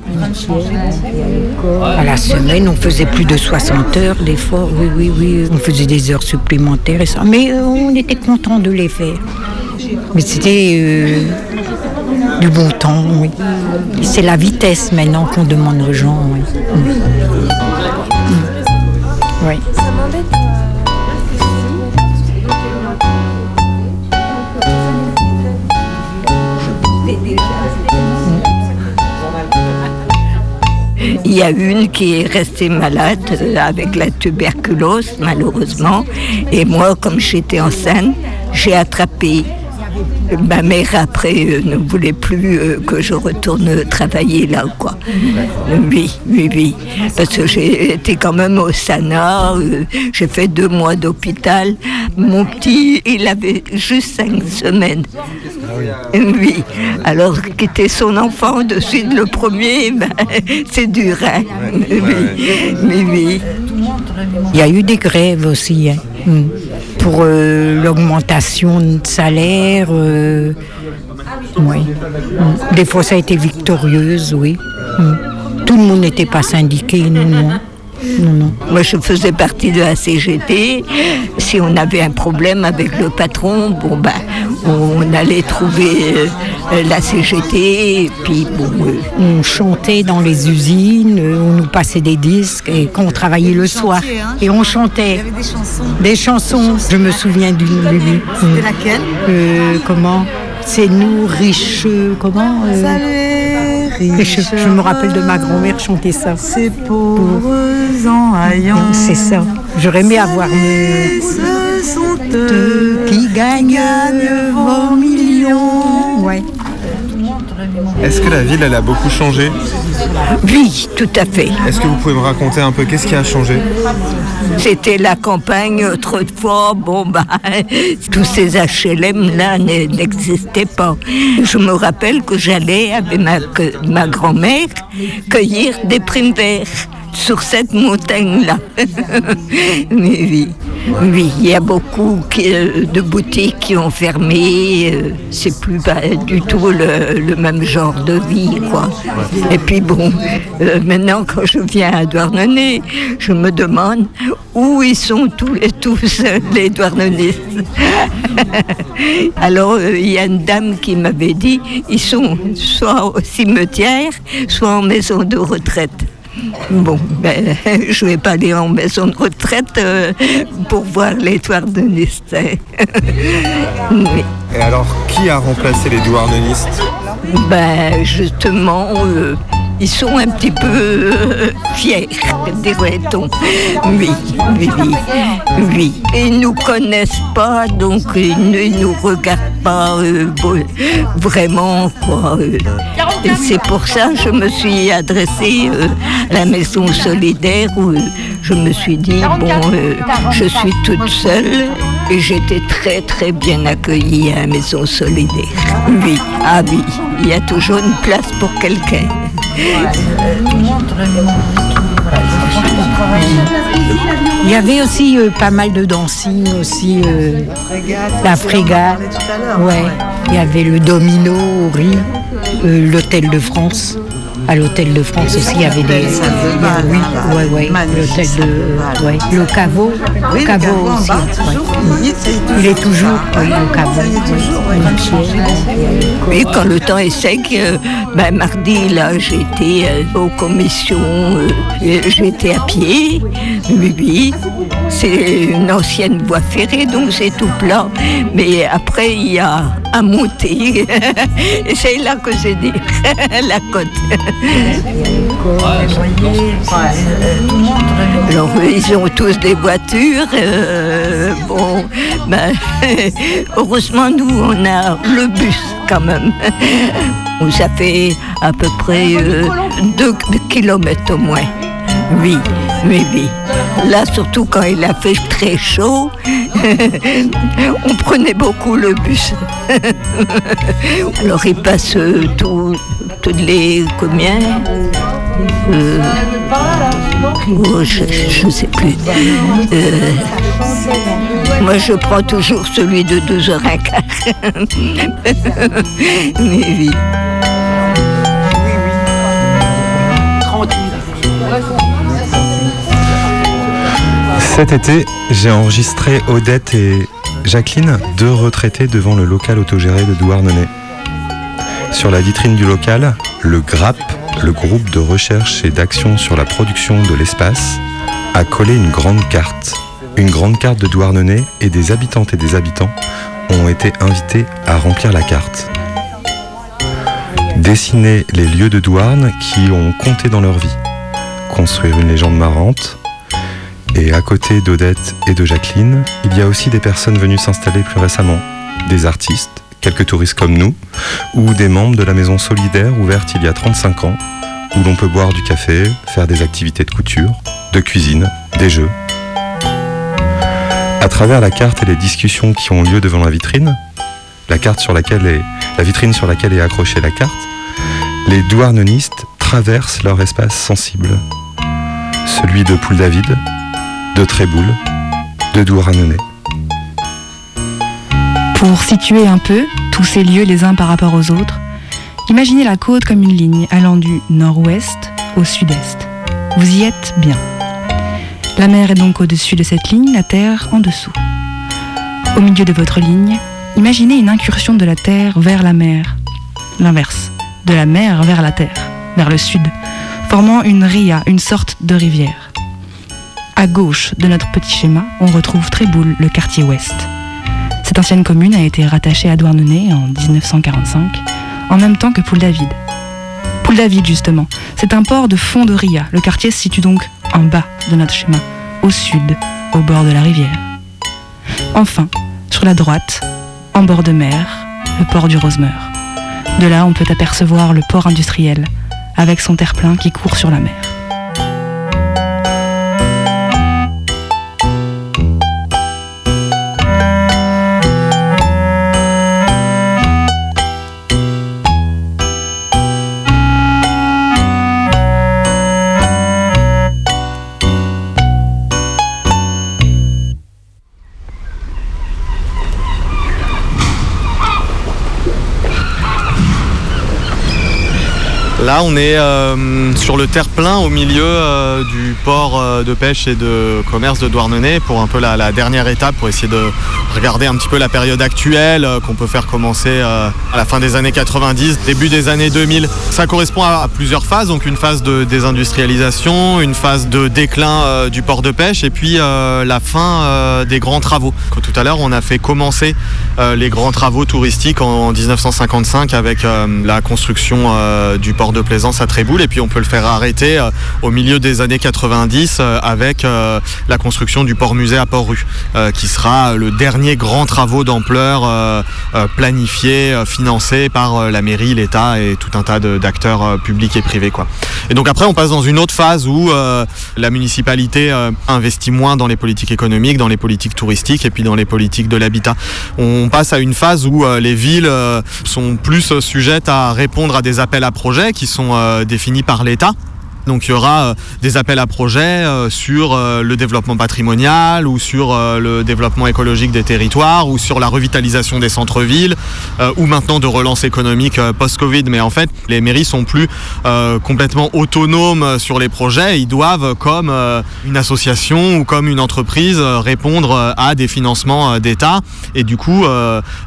À la semaine, on faisait plus de 60 heures des fois. Oui, oui, oui. On faisait des heures supplémentaires et ça. Mais euh, on était content de les faire. Mais c'était euh, du bon temps, oui. C'est la vitesse maintenant qu'on demande aux gens, oui. Oui. Il y a une qui est restée malade avec la tuberculose, malheureusement. Et moi, comme j'étais enceinte, j'ai attrapé. Ma mère, après, euh, ne voulait plus euh, que je retourne travailler là, quoi. Oui, oui, oui. Parce que j'ai été quand même au Sana, euh, j'ai fait deux mois d'hôpital. Mon petit, il avait juste cinq semaines. Oui. Alors, quitter son enfant de suite le premier, (laughs) ben, c'est dur, hein. Oui, oui, oui. Il y a eu des grèves aussi hein. Mm. Pour euh, l'augmentation de salaire. euh, oui. Des fois, ça a été victorieuse, oui. Mm. Tout le monde n'était pas syndiqué, non, non. Non, non. Moi, je faisais partie de la CGT. Si on avait un problème avec le patron, bon, ben, on allait trouver euh, la CGT. Et puis, bon, euh, On chantait dans les usines, euh, on nous passait des disques et quand on travaillait le soir. Et on chantait. hein. des chansons. Des chansons. Je me souviens d'une. C'était laquelle? Euh, Comment? C'est nous riches. Comment euh, Je, je me rappelle de ma grand-mère chanter ça. Ces pauvres en haillons. C'est ça. J'aurais aimé avoir me... Ce sont eux qui gagnent vos millions. Ouais. Est-ce que la ville, elle a beaucoup changé? Oui, tout à fait. Est-ce que vous pouvez me raconter un peu qu'est-ce qui a changé? C'était la campagne autrefois, bon bah, (laughs) tous ces HLM là ne- n'existaient pas. Je me rappelle que j'allais avec ma, ma grand-mère cueillir des primes verts sur cette montagne-là. (laughs) oui, oui. Oui, il y a beaucoup euh, de boutiques qui ont fermé. euh, C'est plus pas du tout le, même genre de vie, quoi. Et puis bon, euh, maintenant quand je viens à Douarnenez, je me demande où ils sont tous les tous les Douarnenais. (laughs) Alors il y a une dame qui m'avait dit, ils sont soit au cimetière, soit en maison de retraite. Bon, ben, (laughs) je vais pas aller en maison de retraite euh, pour voir les Douarnenistes. (laughs) Oui. Et alors, qui a remplacé les douarnenistes Ben justement, euh, ils sont un petit peu euh, fiers, dirait-on. Oui, oui, oui, oui. Ils nous connaissent pas, donc ils ne nous regardent pas euh, vraiment, quoi. euh. Et c'est pour ça que je me suis adressée euh, à la maison solidaire où euh, je me suis dit, bon, euh, je suis toute seule et j'étais très très bien accueillie à la maison solidaire. Oui, ah oui, il y a toujours une place pour quelqu'un. Il y avait aussi euh, pas mal de dancing aussi, euh, la frégate. Ouais. Il y avait le domino au riz, euh, l'hôtel de France. À l'hôtel de France aussi, il y avait des. Oui, ouais, ouais. L'hôtel de. Ouais. Le caveau. Le caveau aussi. ouais. Il est toujours, oui, le caveau. Et quand le temps est sec, euh, ben, mardi, là, j'étais euh, aux commissions, euh, j'étais à pied, oui, oui. C'est une ancienne voie ferrée, donc c'est tout plat. Mais après, il y a à monter. (laughs) C'est là que j'ai dit (laughs) la côte. Alors, ils ont tous des voitures. euh, bon, ben, (laughs) heureusement, nous, on a le bus quand même. Ça fait à peu près euh, deux kilomètres au moins. Oui, oui, oui. Là, surtout quand il a fait très chaud, (laughs) on prenait beaucoup le bus. Alors, il passe euh, tout- toutes les combien Euh, oh, je ne sais plus. Euh, moi, je prends toujours celui de 12h15. (laughs) oui, oui. Cet été, j'ai enregistré Odette et Jacqueline, deux retraités devant le local autogéré de Douarnenez. Sur la vitrine du local, le GRAP, le groupe de recherche et d'action sur la production de l'espace, a collé une grande carte. Une grande carte de Douarnenez et des habitantes et des habitants ont été invités à remplir la carte. Dessiner les lieux de Douarn qui ont compté dans leur vie. Construire une légende marrante, et à côté d'Odette et de Jacqueline, il y a aussi des personnes venues s'installer plus récemment, des artistes, quelques touristes comme nous, ou des membres de la maison solidaire ouverte il y a 35 ans, où l'on peut boire du café, faire des activités de couture, de cuisine, des jeux. À travers la carte et les discussions qui ont lieu devant la vitrine, la carte sur laquelle est, la vitrine sur laquelle est accrochée la carte, les douarnenistes traversent leur espace sensible, celui de Poule David, de Tréboul, de Douarnenez. Pour situer un peu tous ces lieux les uns par rapport aux autres, imaginez la côte comme une ligne allant du nord-ouest au sud-est. Vous y êtes bien. La mer est donc au-dessus de cette ligne, la terre en dessous. Au milieu de votre ligne, imaginez une incursion de la terre vers la mer. L'inverse, de la mer vers la terre, vers le sud, formant une ria, une sorte de rivière. À gauche de notre petit schéma, on retrouve Tréboul, le quartier ouest. Cette ancienne commune a été rattachée à Douarnenez en 1945, en même temps que Poule-David. Poule-David, justement, c'est un port de fond de Ria. Le quartier se situe donc en bas de notre schéma, au sud, au bord de la rivière. Enfin, sur la droite, en bord de mer, le port du Rosemeur. De là, on peut apercevoir le port industriel, avec son terre-plein qui court sur la mer. On est euh, sur le terre-plein au milieu euh, du port euh, de pêche et de commerce de Douarnenez pour un peu la, dernière étape pour essayer de regarder un petit peu la période actuelle qu'on peut faire commencer à la fin des années 90, début des années 2000. Ça correspond à, plusieurs phases, donc une phase de désindustrialisation, une phase de déclin du port de pêche et puis la fin des grands travaux. Tout à l'heure, on a fait commencer les grands travaux touristiques en, en 1955 avec la construction du port de plaisance à Tréboul et puis on peut le faire arrêter euh, au milieu des années 90 euh, avec euh, la construction du port musée à Port-Rue qui sera le dernier grand travaux d'ampleur planifié, financé par la mairie, l'État et tout un tas d'acteurs publics et privés quoi. Et donc après on passe dans une autre phase où la municipalité investit moins dans les politiques économiques, dans les politiques touristiques et puis dans les politiques de l'habitat. On passe à une phase où les villes sont plus sujettes à répondre à des appels à projets qui sont euh, définis par l'État. Donc il y aura euh, des appels à projets euh, sur euh, le développement patrimonial ou sur le développement écologique des territoires ou sur la revitalisation des centres-villes ou maintenant de relance économique post-Covid. Mais en fait, les mairies sont plus complètement autonomes sur les projets. Ils doivent, comme une association ou comme une entreprise, répondre à des financements d'État et du coup,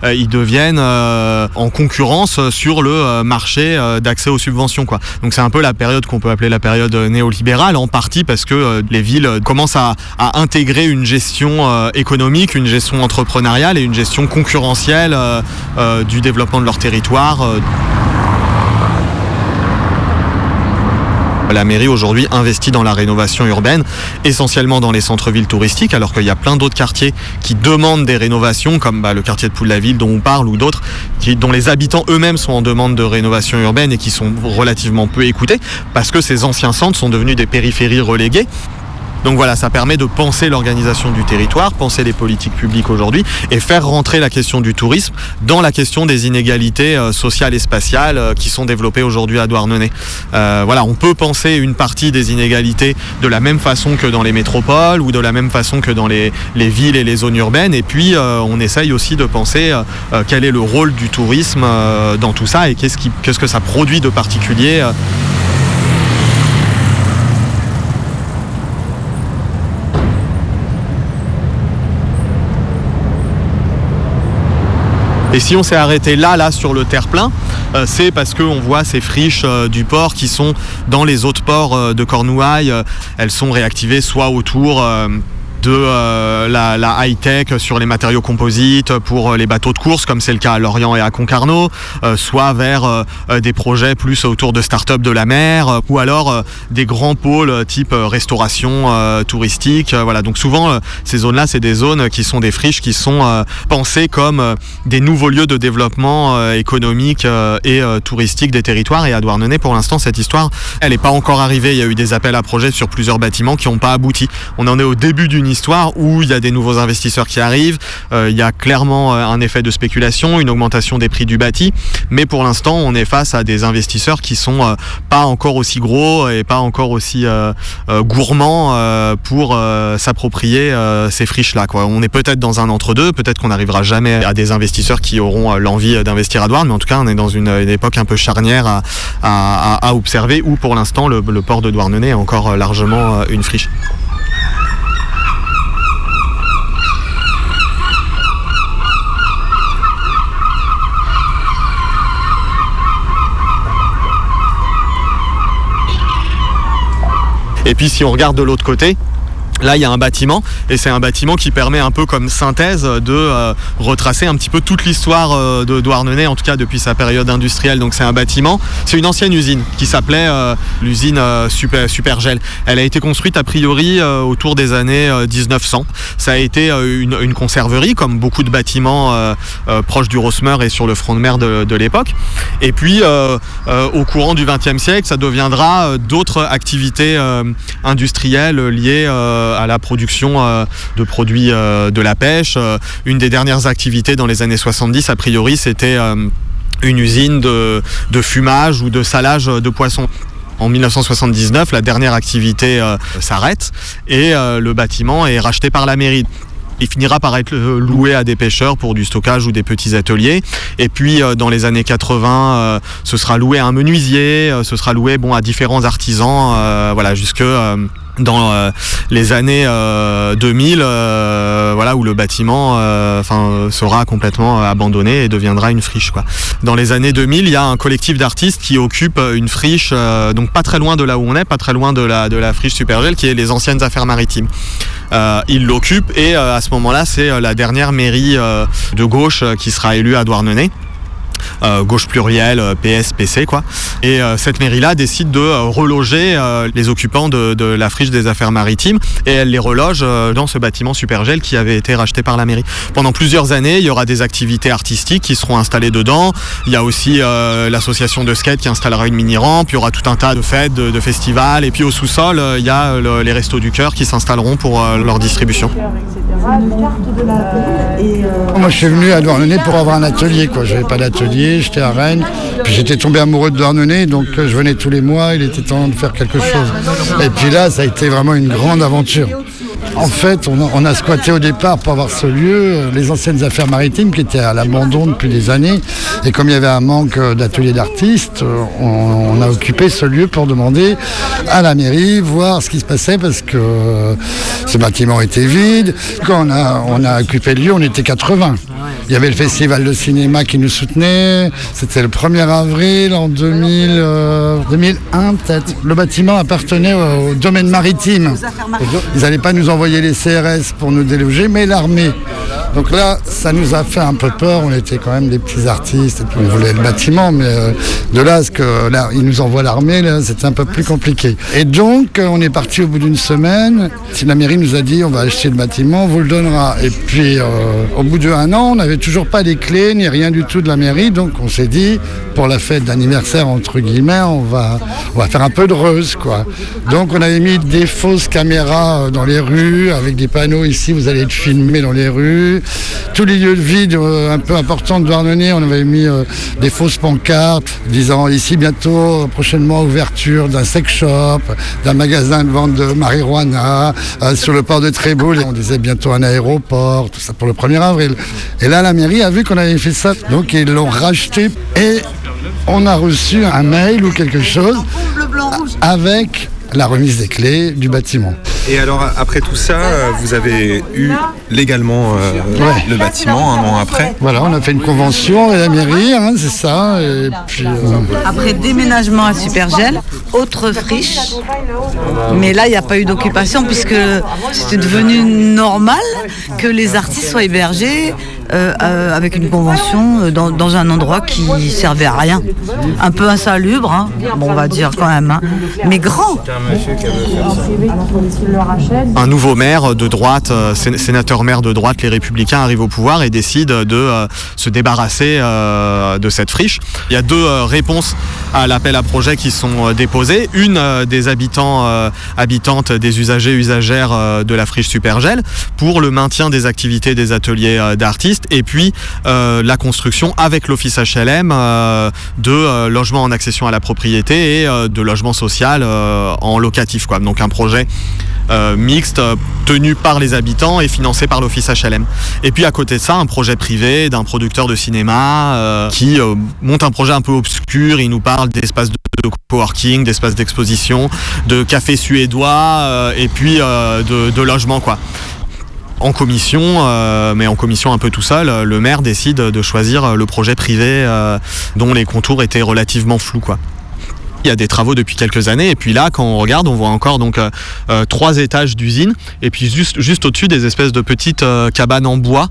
ils deviennent en concurrence sur le marché d'accès aux subventions. Donc c'est un peu la période qu'on peut appeler la période néolibérale, en partie parce que euh, les villes euh, commencent à, à intégrer une gestion euh, économique, une gestion entrepreneuriale et une gestion concurrentielle du développement de leur territoire. euh. La mairie aujourd'hui investit dans la rénovation urbaine, essentiellement dans les centres-villes touristiques, alors qu'il y a plein d'autres quartiers qui demandent des rénovations, comme bah, le quartier de Poule-la-Ville dont on parle, ou d'autres, dont les habitants eux-mêmes sont en demande de rénovation urbaine et qui sont relativement peu écoutés, parce que ces anciens centres sont devenus des périphéries reléguées. Donc voilà, ça permet de penser l'organisation du territoire, penser les politiques publiques aujourd'hui et faire rentrer la question du tourisme dans la question des inégalités euh, sociales et spatiales euh, qui sont développées aujourd'hui à Douarnenez. Euh, voilà, on peut penser une partie des inégalités de la même façon que dans les métropoles ou de la même façon que dans les, les villes et les zones urbaines. Et puis, on essaye aussi de penser quel est le rôle du tourisme dans tout ça et qu'est-ce que ça produit de particulier. Et si on s'est arrêté là, là, sur le terre-plein, euh, c'est parce qu'on voit ces friches euh, du port qui sont dans les autres ports euh, de Cornouailles. Elles sont réactivées soit autour de euh, la, high-tech sur les matériaux composites pour euh, les bateaux de course, comme c'est le cas à Lorient et à Concarneau, euh, soit vers des projets plus autour de start-up de la mer, ou alors des grands pôles type restauration touristique. voilà, donc souvent ces zones-là, c'est des zones qui sont des friches qui sont pensées comme des nouveaux lieux de développement économique et touristique des territoires. Et à Douarnenez, pour l'instant, cette histoire, elle n'est pas encore arrivée. Il y a eu des appels à projets sur plusieurs bâtiments qui n'ont pas abouti. On en est au début d'une où il y a des nouveaux investisseurs qui arrivent. Euh, il y a clairement euh, un effet de spéculation, une augmentation des prix du bâti. Mais pour l'instant, on est face à des investisseurs qui sont euh, pas encore aussi gros et pas encore aussi gourmands pour s'approprier ces friches-là. quoi. On est peut-être dans un entre-deux, peut-être qu'on n'arrivera jamais à des investisseurs qui auront l'envie d'investir à Douarn, mais en tout cas, on est dans une, époque un peu charnière à, observer où pour l'instant le, le port de Douarnenez est encore largement une friche. Et puis si on regarde de l'autre côté, Là, il y a un bâtiment et c'est un bâtiment qui permet un peu comme synthèse de euh, retracer un petit peu toute l'histoire euh, de Douarnenez, en tout cas depuis sa période industrielle. Donc c'est un bâtiment, c'est une ancienne usine qui s'appelait euh, l'usine Super, Supergel. Elle a été construite a priori autour des années euh, 1900. Ça a été une, conserverie comme beaucoup de bâtiments proches du Rosmer et sur le front de mer de, de l'époque. Et puis au courant du XXe siècle, ça deviendra d'autres activités industrielles liées à la production euh, de produits euh, de la pêche. Euh, Une des dernières activités dans les années 70, a priori, c'était euh, une usine de, fumage ou de salage de poissons. En 1979, la dernière activité euh, s'arrête et euh, le bâtiment est racheté par la mairie. Il finira par être euh, loué à des pêcheurs pour du stockage ou des petits ateliers. Et puis euh, dans les années 80, euh, ce sera loué à un menuisier, euh, ce sera loué bon à différents artisans, euh, voilà jusque euh, dans euh, les années euh, 2000, euh, voilà où le bâtiment, euh, sera complètement euh, abandonné et deviendra une friche quoi. Dans les années 2000, il y a un collectif d'artistes qui occupe euh, une friche, euh, donc pas très loin de là où on est, pas très loin de la friche Supergel, qui est les anciennes affaires maritimes. Euh, il l'occupe et euh, à ce moment-là, c'est euh, la dernière mairie euh, de gauche euh, qui sera élue à Douarnenez. Euh, gauche plurielle, euh, PS, PC quoi. Et euh, cette mairie-là décide de reloger les occupants de, la friche des affaires maritimes et elle les reloge dans ce bâtiment Supergel qui avait été racheté par la mairie. Pendant plusieurs années, il y aura des activités artistiques qui seront installées dedans. Il y a aussi l'association de skate qui installera une mini-rampe. Il y aura tout un tas de fêtes, de, festivals. Et puis au sous-sol, il y a le- les restos du cœur qui s'installeront pour leur distribution. Moi, je suis venu à Douarnenez pour avoir un atelier. quoi. J'avais pas d'atelier, j'étais à Rennes. Puis j'étais tombé amoureux de Douarnenez, donc euh, je venais tous les mois. Il était temps de faire quelque chose. Et puis là, ça a été vraiment une grande aventure. En fait, on a, squatté au départ pour avoir ce lieu, euh, les anciennes affaires maritimes qui étaient à l'abandon depuis des années. Et comme il y avait un manque euh, d'ateliers d'artistes, euh, on, a occupé ce lieu pour demander à la mairie, voir ce qui se passait parce que ce bâtiment était vide. Quand on a occupé le lieu, on était 80. Il y avait le festival de cinéma qui nous soutenait. C'était le 1er avril en 2000, euh, 2001 peut-être. Le bâtiment appartenait au, au domaine maritime. Ils n'allaient pas nous envoyer les CRS pour nous déloger, mais l'armée. Donc là, ça nous a fait un peu peur. On était quand même des petits artistes et puis on voulait le bâtiment, mais euh, de là à ce que là, ils nous envoient l'armée, c'était un peu plus compliqué. Et donc, euh, on est parti au bout d'une semaine. Si la mairie nous a dit, on va acheter le bâtiment, on vous le donnera. Et puis, euh, au bout d'un an, on n'avait toujours pas les clés ni rien du tout de la mairie. Donc, on s'est dit, pour la fête d'anniversaire entre guillemets, on va, faire un peu de reuse, quoi. Donc, on avait mis des fausses caméras dans les rues avec des panneaux ici, vous allez être filmé dans les rues. Tous les lieux de vide euh, un peu importants de Douarnenez, on avait mis euh, des fausses pancartes disant ici bientôt, prochainement, ouverture d'un sex shop, d'un magasin de vente de marijuana, euh, sur le port de Tréboul. On disait bientôt un aéroport, tout ça pour le 1er avril. Et là, la mairie a vu qu'on avait fait ça, donc ils l'ont racheté et on a reçu un mail ou quelque chose avec la remise des clés du bâtiment. Et alors, après tout ça, vous avez eu légalement euh, le bâtiment un an après Voilà, on a fait une convention avec la mairie, hein, c'est ça. Et puis, euh, Après déménagement à Supergel, autre friche. Mais là, il n'y a pas eu d'occupation puisque c'était devenu normal que les artistes soient hébergés euh, euh, avec une convention euh, dans, dans un endroit qui servait à rien. Un peu insalubre, hein, bon, on va dire quand même, hein, mais grand. un nouveau maire de droite, euh, sé- sénateur maire de droite, les Républicains arrivent au pouvoir et décident de se débarrasser de cette friche. Il y a deux réponses à l'appel à projet qui sont déposées. Une des habitants, habitantes, des usagers, usagères de la friche Supergel pour le maintien des activités des ateliers euh, et puis euh, la construction avec l'office HLM euh, de euh, logements en accession à la propriété et de logements sociaux euh, en locatif. Quoi. Donc un projet mixte tenu par les habitants et financé par l'office HLM. Et puis à côté de ça, un projet privé d'un producteur de cinéma qui monte un projet un peu obscur. Il nous parle d'espaces de de coworking, d'espaces d'exposition, de cafés suédois et puis de, de logements quoi. En commission, euh, mais en commission un peu tout seul, le maire décide de choisir le projet privé euh, dont les contours étaient relativement flous. Il y a des travaux depuis quelques années et puis là quand on regarde on voit encore donc euh, euh, trois étages d'usine et puis juste, au-dessus des espèces de petites euh, cabanes en bois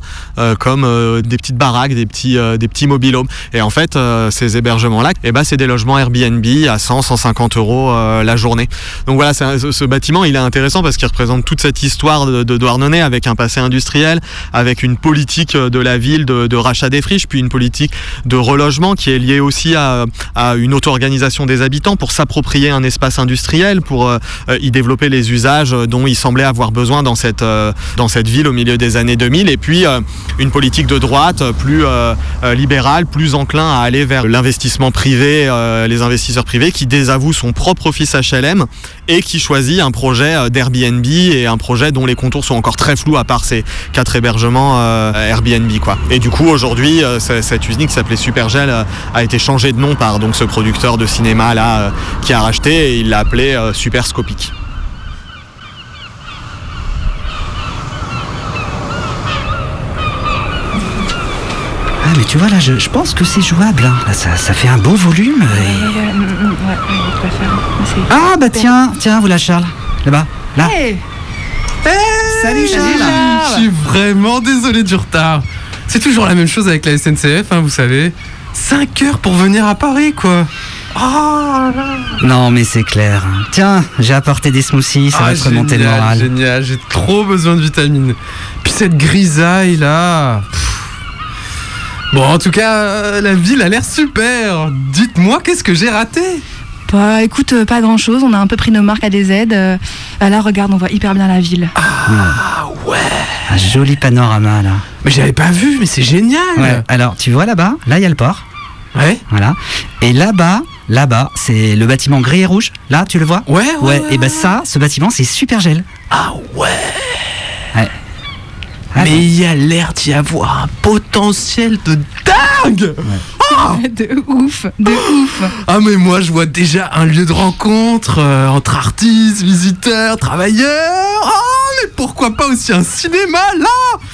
comme des petites baraques, des petits, des petits mobilhomes. Et en fait ces hébergements-là, eh ben, c'est des logements Airbnb à 100, 150 euros la journée. Donc voilà, ce, bâtiment il est intéressant parce qu'il représente toute cette histoire de, Douarnenez avec un passé industriel, avec une politique de la ville de, rachat des friches, puis une politique de relogement qui est liée aussi à une auto-organisation des habitants pour s'approprier un espace industriel, pour euh, euh, y développer les usages dont il semblait avoir besoin dans cette, euh, dans cette ville au milieu des années 2000, et puis euh, une politique de droite euh, plus euh, euh, libérale, plus enclin à aller vers l'investissement privé, euh, les investisseurs privés qui désavouent son propre office HLM et qui choisit un projet euh, d'Airbnb et un projet dont les contours sont encore très flous à part ces quatre hébergements euh, Airbnb quoi. Et du coup aujourd'hui euh, cette usine qui s'appelait Supergel euh, a été changée de nom par donc ce producteur de cinéma là euh, qui a racheté et il l'a appelé euh, Superscopic. Ah, mais tu vois, là, je, je pense que c'est jouable. hein. Là, ça, ça fait un beau volume. et- Ah, bah tiens, tiens, voilà Charles. Là-bas, là. Salut Je suis vraiment désolé du retard. C'est toujours la même chose avec la SNCF, hein, vous savez. 5 heures pour venir à Paris, quoi. Oh là Non, mais c'est clair. Tiens, j'ai apporté des smoothies, ça Ah, va te remonter le génial, moral. Génial, j'ai trop besoin de vitamines. Puis cette grisaille là. Bon, en tout cas, euh, la ville a l'air super. Dites-moi, qu'est-ce que j'ai raté? Bah écoute, euh, pas grand chose, on a un peu pris nos marques à des aides. Euh, bah, là, regarde, on voit hyper bien la ville. Ah ouais. Un joli panorama là. Mais j'avais pas vu, mais c'est génial. Ouais. Alors, tu vois là-bas, là il y a le port. Ouais. Voilà. Et là-bas, là-bas, c'est le bâtiment gris et rouge. Là, tu le vois Ouais, ouais. et ben ça, ce bâtiment, c'est Supergel. Ah ouais. Ouais. Mais il y a l'air d'y avoir un potentiel de dingue Ah de ouf, de ouf. Ah mais moi je vois déjà un lieu de rencontre euh, entre artistes, visiteurs, travailleurs. Oh mais pourquoi pas aussi un cinéma là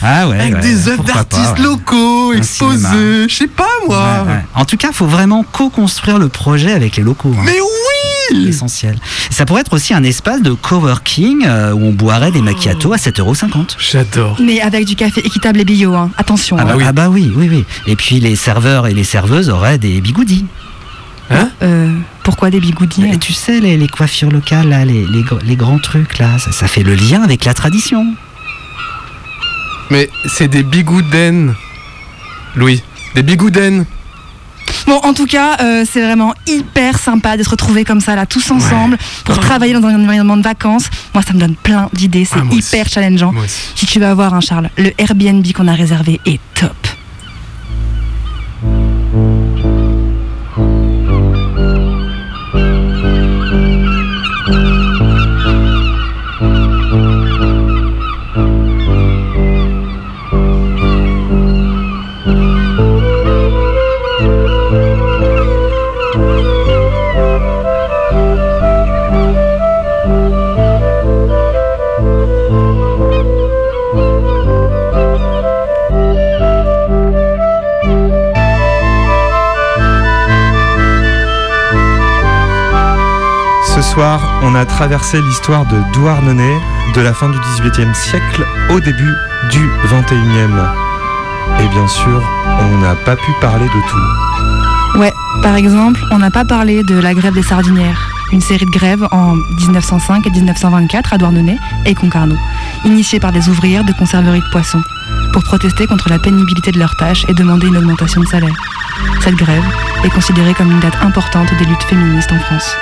Ah ouais. Avec ouais, des œuvres d'artistes ouais. locaux cinéma. Je sais pas moi. Ouais, ouais. En tout cas, faut vraiment co-construire le projet avec les locaux. hein. Mais oui L'essentiel. Ça pourrait être aussi un espace de coworking euh, où on boirait des macchiatos à 7,50€. J'adore. Mais avec du café équitable et bio, hein. attention. Ah bah, hein. ah bah oui, oui, oui. Et puis les serveurs et les serveuses auraient des bigoudis. Hein Euh, pourquoi des bigoudis Et tu sais, les, les coiffures locales, là, les, les gr- les grands trucs, là, ça, ça fait le lien avec la tradition. Mais c'est des bigouden. Louis, des bigouden. Bon, en tout cas, euh, c'est vraiment hyper sympa de se retrouver comme ça, là, tous ensemble, pour travailler dans un environnement de vacances. Moi, ça me donne plein d'idées, c'est Ah, hyper challengeant. Si tu vas voir, hein, Charles, le Airbnb qu'on a réservé est top. On a traversé l'histoire de Douarnenez de la fin du XVIIIe siècle au début du XXIe. Et bien sûr, on n'a pas pu parler de tout. Ouais, par exemple, on n'a pas parlé de la grève des sardinières, une série de grèves en 1905 et 1924 à Douarnenez et Concarneau, initiée par des ouvrières de conserverie de poissons, pour protester contre la pénibilité de leurs tâches et demander une augmentation de salaire. Cette grève est considérée comme une date importante des luttes féministes en France.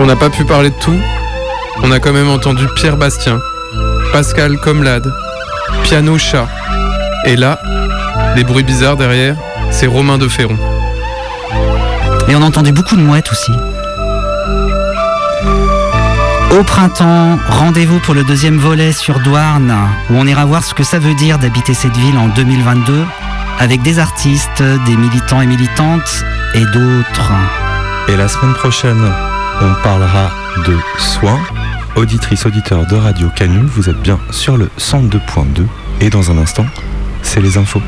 Si on n'a pas pu parler de tout, on a quand même entendu Pierre Bastien, Pascal Comlade, Piano Chat. Et là, les bruits bizarres derrière, c'est Romain de Ferron. Et on a entendu beaucoup de mouettes aussi. Au printemps, rendez-vous pour le deuxième volet sur Douarn, où on ira voir ce que ça veut dire d'habiter cette ville en 2022, avec des artistes, des militants et militantes, et d'autres. Et la semaine prochaine, on parlera de soins auditrices, auditeurs de Radio Canu, vous êtes bien sur le 102.2 et dans un instant, c'est les infos.